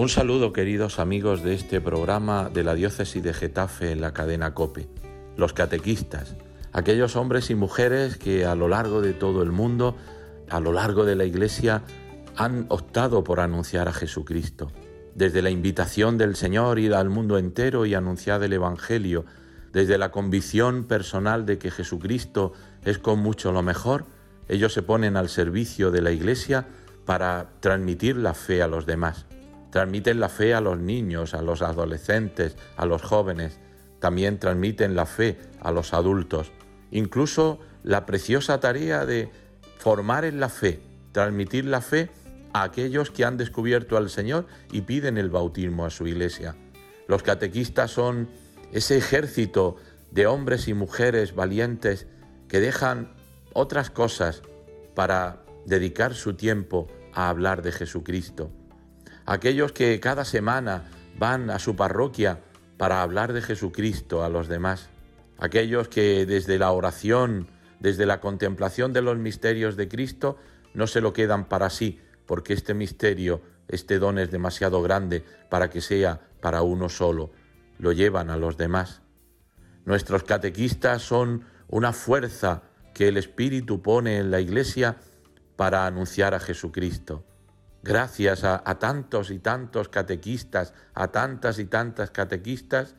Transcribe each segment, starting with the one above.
Un saludo queridos amigos de este programa de la diócesis de Getafe en la cadena Cope, los catequistas, aquellos hombres y mujeres que a lo largo de todo el mundo, a lo largo de la Iglesia, han optado por anunciar a Jesucristo. Desde la invitación del Señor ir al mundo entero y anunciar el Evangelio, desde la convicción personal de que Jesucristo es con mucho lo mejor, ellos se ponen al servicio de la Iglesia para transmitir la fe a los demás. Transmiten la fe a los niños, a los adolescentes, a los jóvenes. También transmiten la fe a los adultos. Incluso la preciosa tarea de formar en la fe, transmitir la fe a aquellos que han descubierto al Señor y piden el bautismo a su iglesia. Los catequistas son ese ejército de hombres y mujeres valientes que dejan otras cosas para dedicar su tiempo a hablar de Jesucristo aquellos que cada semana van a su parroquia para hablar de Jesucristo a los demás, aquellos que desde la oración, desde la contemplación de los misterios de Cristo, no se lo quedan para sí, porque este misterio, este don es demasiado grande para que sea para uno solo, lo llevan a los demás. Nuestros catequistas son una fuerza que el Espíritu pone en la Iglesia para anunciar a Jesucristo gracias a, tantos y tantos catequistas, a tantas y tantas catequistas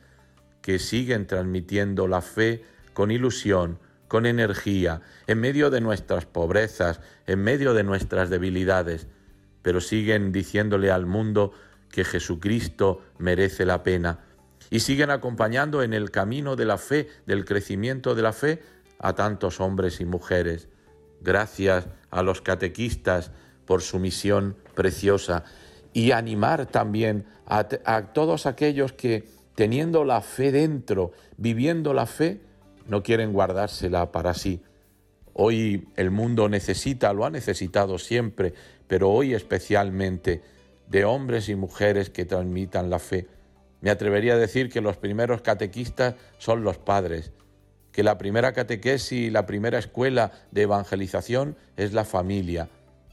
que siguen transmitiendo la fe con ilusión, con energía, en medio de nuestras pobrezas, en medio de nuestras debilidades, pero siguen diciéndole al mundo que Jesucristo merece la pena y siguen acompañando en el camino de la fe, del crecimiento de la fe, a tantos hombres y mujeres. Gracias a los catequistas, por su misión preciosa y animar también a, todos aquellos que teniendo la fe dentro, viviendo la fe, no quieren guardársela para sí. Hoy el mundo necesita, lo ha necesitado siempre, pero hoy especialmente de hombres y mujeres que transmitan la fe. Me atrevería a decir que los primeros catequistas son los padres, que la primera catequesis, la primera escuela de evangelización es la familia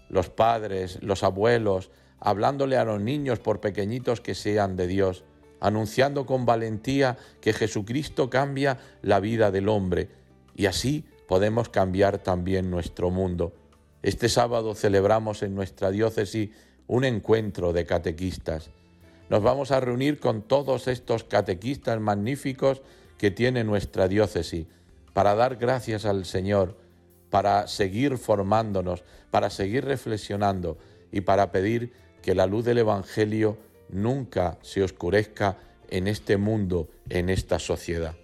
los padres, los abuelos, hablándole a los niños por pequeñitos que sean de Dios, anunciando con valentía que Jesucristo cambia la vida del hombre y así podemos cambiar también nuestro mundo. Este sábado celebramos en nuestra diócesis un encuentro de catequistas. Nos vamos a reunir con todos estos catequistas magníficos que tiene nuestra diócesis para dar gracias al Señor para seguir formándonos, para seguir reflexionando y para pedir que la luz del Evangelio nunca se oscurezca en este mundo, en esta sociedad.